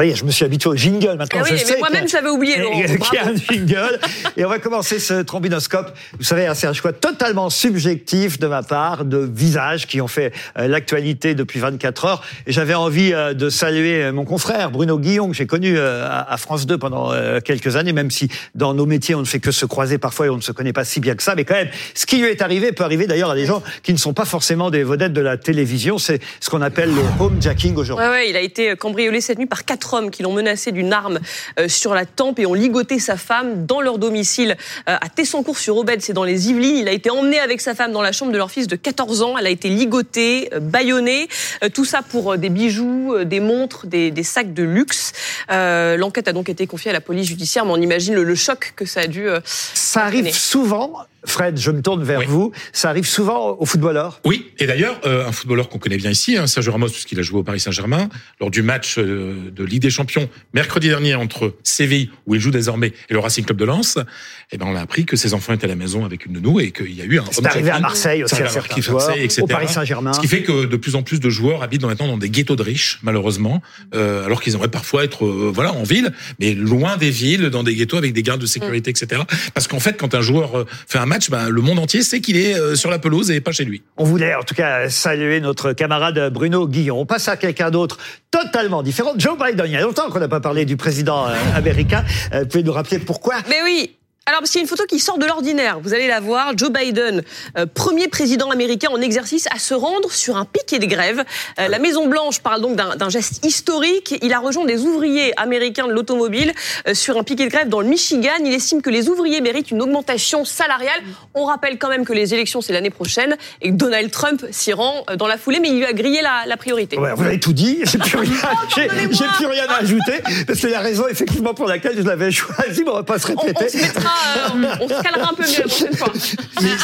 Ça y est, je me suis habitué au jingle maintenant. Ah oui, je mais moi-même, j'avais oublié, qu'il y a un jingle. Et on va commencer ce trombinoscope. Vous savez, hein, c'est un choix totalement subjectif de ma part, de visages qui ont fait euh, l'actualité depuis 24 heures. Et j'avais envie euh, de saluer euh, mon confrère Bruno Guillon, que j'ai connu à France 2 pendant quelques années, même si dans nos métiers, on ne fait que se croiser parfois et on ne se connaît pas si bien que ça. Mais quand même, ce qui lui est arrivé peut arriver d'ailleurs à des gens qui ne sont pas forcément des vedettes de la télévision. C'est ce qu'on appelle le homejacking aujourd'hui. Ouais, ouais, il a été cambriolé cette nuit par quatre hommes qui l'ont menacé d'une arme euh, sur la tempe et ont ligoté sa femme dans leur domicile euh, à Tessancourt-sur-Aubette, c'est dans les Yvelines. Il a été emmené avec sa femme dans la chambre de leur fils de 14 ans. Elle a été ligotée, euh, bâillonnée, tout ça pour des bijoux, des montres, des, des sacs de luxe. Euh, L'enquête a donc été confiée à la police judiciaire, mais on imagine le, le choc que ça a dû. euh, Ça arrive souvent, Fred, je me tourne vers Oui. vous, ça arrive souvent aux footballeurs. Oui, et d'ailleurs, euh, un footballeur qu'on connaît bien ici, hein, Sergio Ramos, puisqu'il a joué au Paris Saint-Germain, lors du match euh, de Ligue des Champions, mercredi dernier, entre Séville, où il joue désormais, et le Racing Club de Lens, eh ben, on a appris que ses enfants étaient à la maison avec une nounou et qu'il y a eu un... C'est arrivé à. Marseille aussi à certains Marseille, joueurs, etc. au Paris Saint-Germain. Ce qui fait que de plus en plus de joueurs habitent maintenant dans des ghettos de riches, malheureusement, euh, alors qu'ils aimeraient parfois être voilà en ville, mais loin des villes, dans des ghettos avec des gardes de sécurité, etc. Parce qu'en fait, quand un joueur fait un match, ben, le monde entier sait qu'il est euh, sur la pelouse et pas chez lui. On voulait en tout cas saluer notre camarade Bruno Guillon. On passe à quelqu'un d'autre totalement différent. Joe Biden, il y a longtemps qu'on n'a pas parlé du président euh, américain. Euh, vous pouvez nous rappeler pourquoi? Mais oui. Alors, parce qu'il y a une photo qui sort de l'ordinaire. Vous allez la voir. Joe Biden, euh, premier président américain en exercice, à se rendre sur un piquet de grève. Euh, la Maison Blanche parle donc d'un geste historique. Il a rejoint des ouvriers américains de l'automobile euh, sur un piquet de grève dans le Michigan. Il estime que les ouvriers méritent une augmentation salariale. On rappelle quand même que les élections c'est l'année prochaine et que Donald Trump s'y rend dans la foulée, mais il lui a grillé la, la priorité. Ouais, Vous avez tout dit, j'ai plus rien, j'ai plus rien à ajouter, parce qu'il y a raison effectivement pour laquelle je l'avais choisi, mais on va pas se On, on répéter. se euh, on se calera un peu mieux la prochaine fois.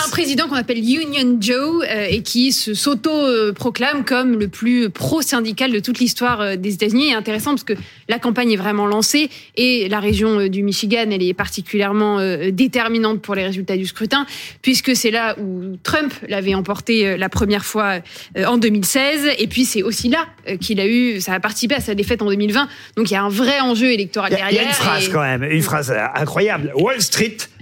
un président qu'on appelle Union Joe euh, et qui se s'auto-proclame comme le plus pro-syndical de toute l'histoire euh, des États-Unis. Et intéressant parce que la campagne est vraiment lancée et la région du Michigan, elle est particulièrement déterminante pour les résultats du scrutin puisque c'est là où Trump l'avait emporté la première fois en 2016 et puis c'est aussi là qu'il a eu, ça a participé à sa défaite en 2020. Donc il y a un vrai enjeu électoral Il y, a, il y a derrière. une phrase et- quand même, une phrase incroyable. Wall Street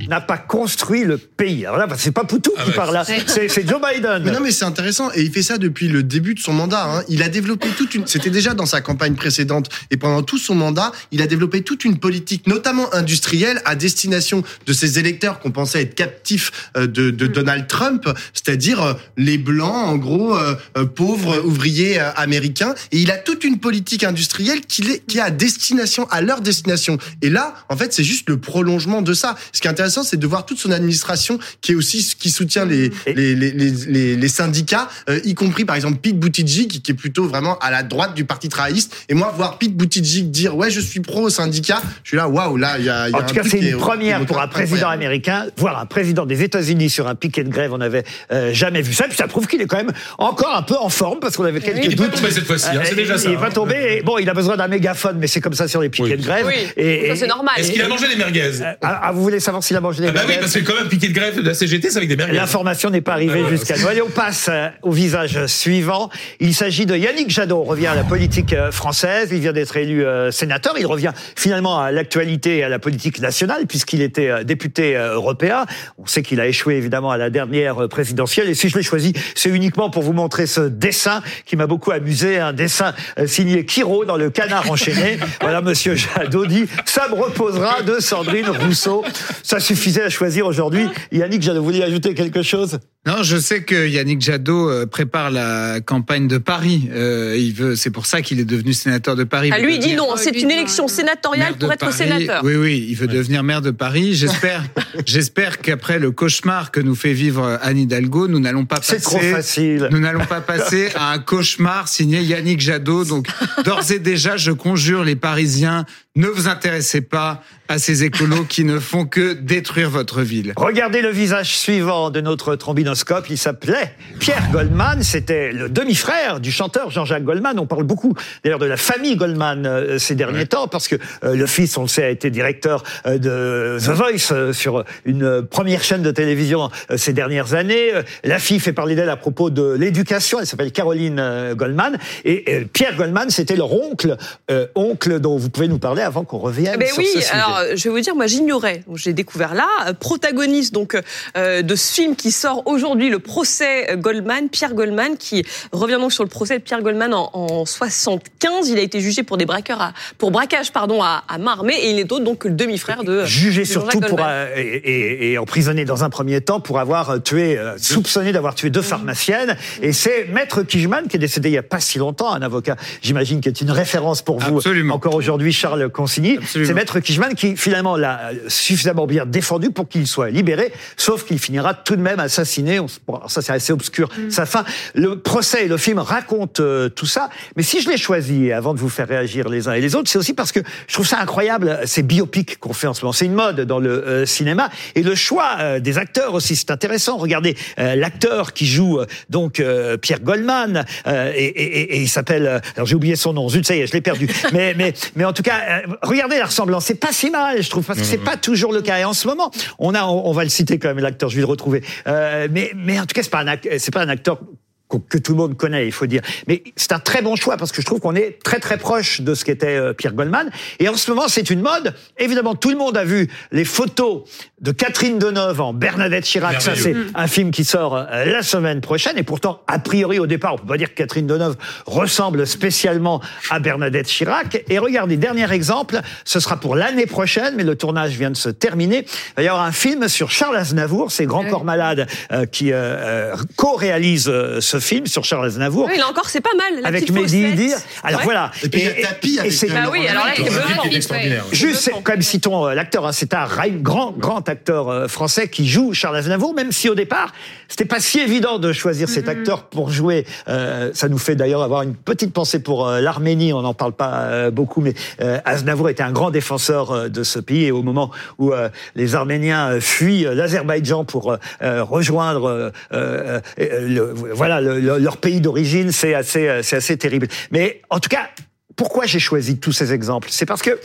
n'a pas construit le pays. Alors là, c'est pas Poutou Ah qui ouais. parle là, c'est c'est Joe Biden. Mais non, mais c'est intéressant et il fait ça depuis le début de son mandat. hein. Il a développé toute une. C'était déjà dans sa campagne précédente et pendant tout son mandat, il a développé toute une politique, notamment industrielle, à destination de ses électeurs qu'on pensait être captifs euh, de, de Donald Trump, c'est-à-dire euh, les blancs, en gros, euh, pauvres ouvriers américains. Et il a toute une politique industrielle qui est, qui est à destination, à leur destination. Et là, en fait, c'est juste le prolongement de ça. Ce qui est intéressant, c'est de voir toute son administration qui est aussi qui soutient les les, les, les, les, les syndicats, euh, y compris par exemple Pete Buttigieg, qui, qui est plutôt vraiment à la droite du parti travailliste. Et moi, voir Pete Buttigieg dire ouais, je suis pro syndicat, je suis là, waouh, là, il y a, il y a En un tout cas, c'est une première est pour un président incroyable. américain, voir un président des États-Unis sur un piquet de grève. On n'avait euh, jamais vu ça. Puis ça prouve qu'il est quand même encore un peu en forme parce qu'on avait quelques Il est pas doutes. tombé cette fois-ci, hein, c'est Euh, déjà il ça, est pas hein. tombé. Et bon, il a besoin d'un mégaphone, mais c'est comme ça sur les piquets Oui. de grève. Oui, Et- c'est normal. Est-ce qu'il a mangé des merguez? Ah, vous voulez savoir s'il a mangé des Ah bah oui, parce que quand même, piqué de grève de la CGT, c'est avec des merguez. L'information n'est pas arrivée Ah ouais, jusqu'à nous. Allez, on passe euh, au visage suivant. Il s'agit de Yannick Jadot. On revient à la politique euh, française. Il vient d'être élu euh, sénateur. Il revient finalement à l'actualité et à la politique nationale puisqu'il était euh, député euh, européen. On sait qu'il a échoué évidemment à la dernière présidentielle. Et si je l'ai choisi, c'est uniquement pour vous montrer ce dessin qui m'a beaucoup amusé. Un dessin signé Kiro dans le Canard enchaîné. voilà, Monsieur Jadot dit ça me reposera de Sandrine Rousseau. Ça suffisait à choisir aujourd'hui. Yannick Jadot, vous vouliez ajouter quelque chose Non, je sais que Yannick Jadot euh, prépare la campagne de Paris. Euh, il veut, c'est pour ça qu'il est devenu sénateur de Paris. Ah, Il lui, il dit non, c'est une élection sénatoriale pour être Paris. sénateur. Oui, oui, il veut devenir maire de Paris. J'espère, j'espère qu'après le cauchemar que nous fait vivre Anne Hidalgo, nous n'allons pas C'est trop passer. facile. Nous n'allons pas passer à un cauchemar signé Yannick Jadot. Donc, d'ores et déjà, je conjure les Parisiens, ne vous intéressez pas à ces écolos qui ne font que détruire votre ville. Regardez le visage suivant de notre trombinoscope. Il s'appelait Pierre Goldman. C'était le demi-frère du chanteur Jean-Jacques Goldman. On parle beaucoup d'ailleurs de la famille Goldman euh, ces derniers temps parce que euh, le fils, on le sait, a été directeur euh, de The Voice euh, sur une euh, première chaîne de télévision euh, ces dernières années. Euh, La fille fait parler d'elle à propos de l'éducation. Elle s'appelle Caroline euh, Goldman. Et euh, Pierre Goldman, c'était leur oncle, euh, oncle dont vous pouvez nous parler avant qu'on revienne Eh ben sur oui, ce sujet. alors je vais vous dire, moi j'ignorais. J'ai découvert là, euh, protagoniste donc euh, de ce film qui sort aujourd'hui, le procès Goldman, Pierre Goldman, qui revient donc sur le procès de Pierre Goldman en, en 75. Il a été jugé pour des braqueurs, à, pour braquage pardon à, à main armée, et il autre donc que le demi-frère de jugé de surtout pour euh, et, et- et emprisonné dans un premier temps pour avoir euh, tué, euh, soupçonné d'avoir tué deux pharmaciennes. Et c'est Maître Kijman qui est décédé il y a pas si longtemps, un avocat, j'imagine, qui est une référence pour vous Absolument. encore aujourd'hui, Charles Consigny. Absolument. C'est Maître Kijman qui finalement l'a suffisamment bien défendu pour qu'il soit libéré, sauf qu'il finira tout de même assassiné. On bon, alors ça c'est assez obscur. Sa fin. Le procès et le film racontent euh, tout ça. Mais si je l'ai choisi, avant de vous faire réagir les uns et les autres, c'est aussi parce que je trouve ça incroyable ces biopics qu'on fait en ce moment. C'est une mode dans le euh, cinéma et le choix euh, des acteurs aussi, c'est intéressant. Regardez euh, l'acteur qui joue euh, donc euh, Pierre Goldman euh, et, et- et- et il s'appelle. euh, alors j'ai oublié son nom. Zut, ça y est, je l'ai perdu. mais mais mais en tout cas, euh, regardez la ressemblance. C'est pas si mal, je trouve, parce que c'est pas toujours le cas. Et en ce moment, on a, on, on va le citer quand même l'acteur. Je vais le retrouver. Euh, mais en tout cas, c'est pas c'est pas un acteur que tout le monde connaît, il faut dire. Mais c'est un très bon choix parce que je trouve qu'on est très très proche de ce qu'était euh, Pierre Goldman. Et en ce moment, c'est une mode. Évidemment, tout le monde a vu les photos de Catherine Deneuve en Bernadette Chirac. Ça, c'est un film qui sort euh, la semaine prochaine. Et pourtant, a priori, au départ, on peut pas dire que Catherine Deneuve ressemble spécialement à Bernadette Chirac. Et regardez, dernier exemple, ce sera pour l'année prochaine, mais le tournage vient de se terminer. Il va y avoir un film sur Charles Aznavour, c'est Grand Ah oui. Corps Malade euh, qui euh, euh, co-réalise euh, ce film sur Charles Aznavour. Oui, là encore, c'est pas mal. La avec Mehdi. Idir. Alors Ouais. voilà. Et puis il y a Tapi avec c'est- euh, Bah oui, alors là, il est. Juste, Bluffant. comme citons euh, l'acteur, hein, c'est un ra- grand, grand acteur euh, français qui joue Charles Aznavour, même si au départ, c'était pas si évident de choisir cet acteur pour jouer. Euh, ça nous fait d'ailleurs avoir une petite pensée pour l'Arménie, on n'en parle pas beaucoup, mais euh, Aznavour était un grand défenseur de ce pays, et au moment où euh, les Arméniens fuient l'Azerbaïdjan pour rejoindre euh, euh, le- voilà le- le- leur pays d'origine, c'est assez, euh, c'est assez terrible. Mais en tout cas, pourquoi j'ai choisi tous ces exemples? C'est parce que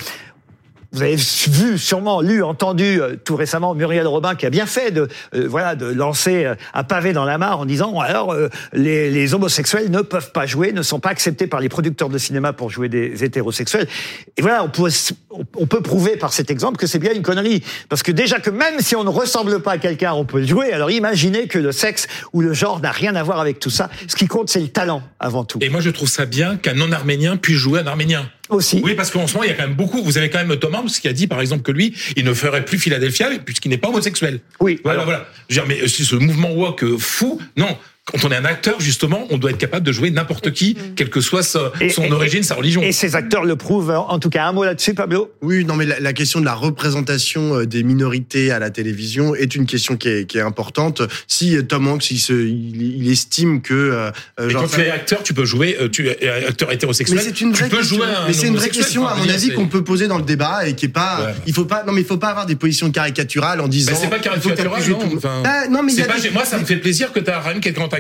vous avez vu, sûrement lu, entendu euh, tout récemment Muriel Robin qui a bien fait de euh, voilà de lancer euh, un pavé dans la mare en disant alors euh, les, les homosexuels ne peuvent pas jouer, ne sont pas acceptés par les producteurs de cinéma pour jouer des hétérosexuels. Et voilà, on peut on peut prouver par cet exemple que c'est bien une connerie parce que déjà que même si on ne ressemble pas à quelqu'un, on peut le jouer. Alors imaginez que le sexe ou le genre n'a rien à voir avec tout ça. Ce qui compte, c'est le talent avant tout. Et moi, je trouve ça bien qu'un non-arménien puisse jouer un arménien. Aussi. Oui, parce qu'en ce moment, il y a quand même beaucoup. Vous avez quand même Tom Hanks qui a dit, par exemple, que lui, il ne ferait plus Philadelphia puisqu'il n'est pas homosexuel. Oui. Voilà, Alors- voilà. Je veux dire, mais si ce mouvement woke euh, fou, non. Quand on est un acteur, justement, on doit être capable de jouer n'importe qui, quelle que soit sa- Et- son et- origine, sa religion. Et ces acteurs le prouvent. En tout cas, un mot là-dessus, Pablo? Oui, non, mais la, la question de la représentation euh, des minorités à la télévision est une question qui est, qui est importante. Si euh, Tom Hanks, il, se, il, il estime que... euh, euh, genre, quand tu es acteur, tu peux jouer, euh, tu es acteur hétérosexuel. Mais c'est une tu vraie peux question. jouer un mais c'est une vraie question, à mon avis, qu'on peut poser dans le débat et qui est pas. Ouais. Il faut pas. Non, mais il faut pas avoir des positions caricaturales en disant. Bah, c'est pas caricatural, non, tout. enfin, Ah, non, mais y a pas, des- moi, ça me fait plaisir que tu as Rahim qui est grand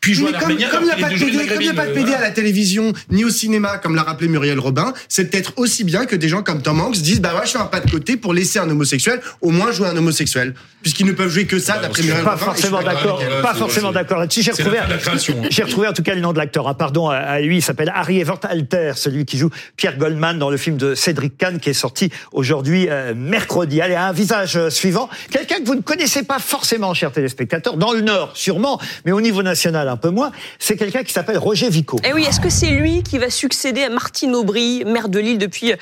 puis jouer un comme comme il n'y a pas de PD, a pas de PD à la télévision ni au cinéma, comme l'a rappelé Muriel Robin, c'est peut-être aussi bien que des gens comme Tom Hanks disent bah ouais, je fais un pas de côté pour laisser un homosexuel au moins jouer un homosexuel, puisqu'ils ne peuvent jouer que ça Bah, d'après Muriel Pas Robin. suis forcément d'accord elle. pas forcément d'accord là-dessus. J'ai retrouvé, j'ai retrouvé en tout cas le nom de l'acteur. Ah, pardon à, à lui, il s'appelle Harry Evert Alter, celui qui joue Pierre Goldman dans le film de Cédric Kahn qui est sorti aujourd'hui euh, mercredi. Allez, un visage euh, suivant, quelqu'un que vous ne connaissez pas forcément, chers téléspectateurs, dans le Nord sûrement, mais au niveau national un peu moins. C'est quelqu'un qui s'appelle Roger Vico. Et oui, est-ce que c'est lui qui va succéder à Martine Aubry, maire de Lille depuis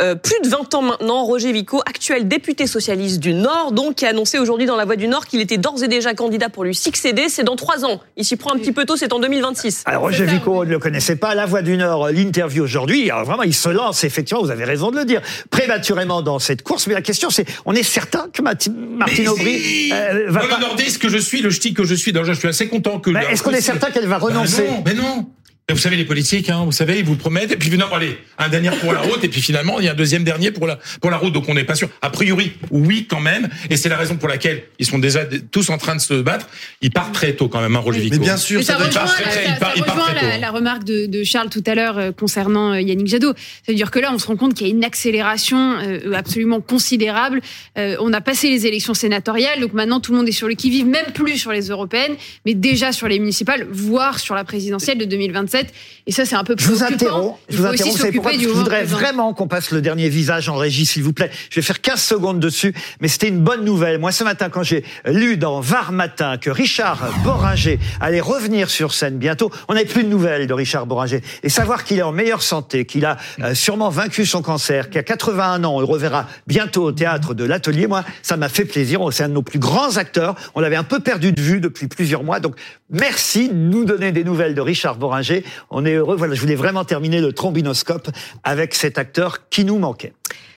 euh, plus de 20 ans maintenant? Roger Vico, actuel député socialiste du Nord, donc qui a annoncé aujourd'hui dans La Voix du Nord qu'il était d'ores et déjà candidat pour lui succéder. C'est dans trois ans. Il s'y prend un petit peu tôt, c'est en 2026. Alors Roger Vico, on ne le connaissait pas. La Voix du Nord, euh, l'interview aujourd'hui. Alors vraiment, il se lance, effectivement, vous avez raison de le dire, prématurément dans cette course. Mais la question, c'est, on est certain que Martine Aubry si euh, va Moi, pas... le nordiste que je suis, le ch'ti que je suis, donc je suis assez content que. Mais est-ce qu'on est certain qu'elle va renoncer Bah non, mais non. Vous savez, les politiques, hein, vous savez, ils vous promettent, et puis non, allez, un dernier pour la route, et puis finalement, il y a un deuxième dernier pour la, pour la route, donc on n'est pas sûr. A priori, oui, quand même, et c'est la raison pour laquelle ils sont déjà tous en train de se battre. Ils partent très tôt quand même, hein, Roger Mais Vico. bien sûr, Mais ça, ça doit être rejoint, très, très- ça- part- rejoint la, tôt. la remarque de, de Charles tout à l'heure euh, concernant euh, Yannick Jadot. C'est-à-dire que là, on se rend compte qu'il y a une accélération euh, absolument considérable. On a passé les élections sénatoriales, donc maintenant tout le monde est sur le qui-vive, même plus sur les européennes, mais déjà sur les municipales, voire sur la présidentielle de 2027. Et ça, c'est un peu Je vous interromps. Je vous interromps. Pourquoi Je voudrais vraiment qu'on passe le dernier visage en régie, s'il vous plaît. Je vais faire 15 secondes dessus, mais c'était une bonne nouvelle. Moi, ce matin, quand j'ai lu dans Var Matin que Richard Boringer allait revenir sur scène bientôt, on n'avait plus de nouvelles de Richard Boringer. Et savoir qu'il est en meilleure santé, qu'il a euh, sûrement vaincu son cancer, qu'à 81 ans, on le reverra bientôt au théâtre de l'Atelier, moi, ça m'a fait plaisir. C'est un de nos plus grands acteurs. On l'avait un peu perdu de vue depuis plusieurs mois. Donc, merci de nous donner des nouvelles de Richard Boringer. On est heureux. Voilà, je voulais vraiment terminer le trombinoscope avec cet acteur qui nous manquait.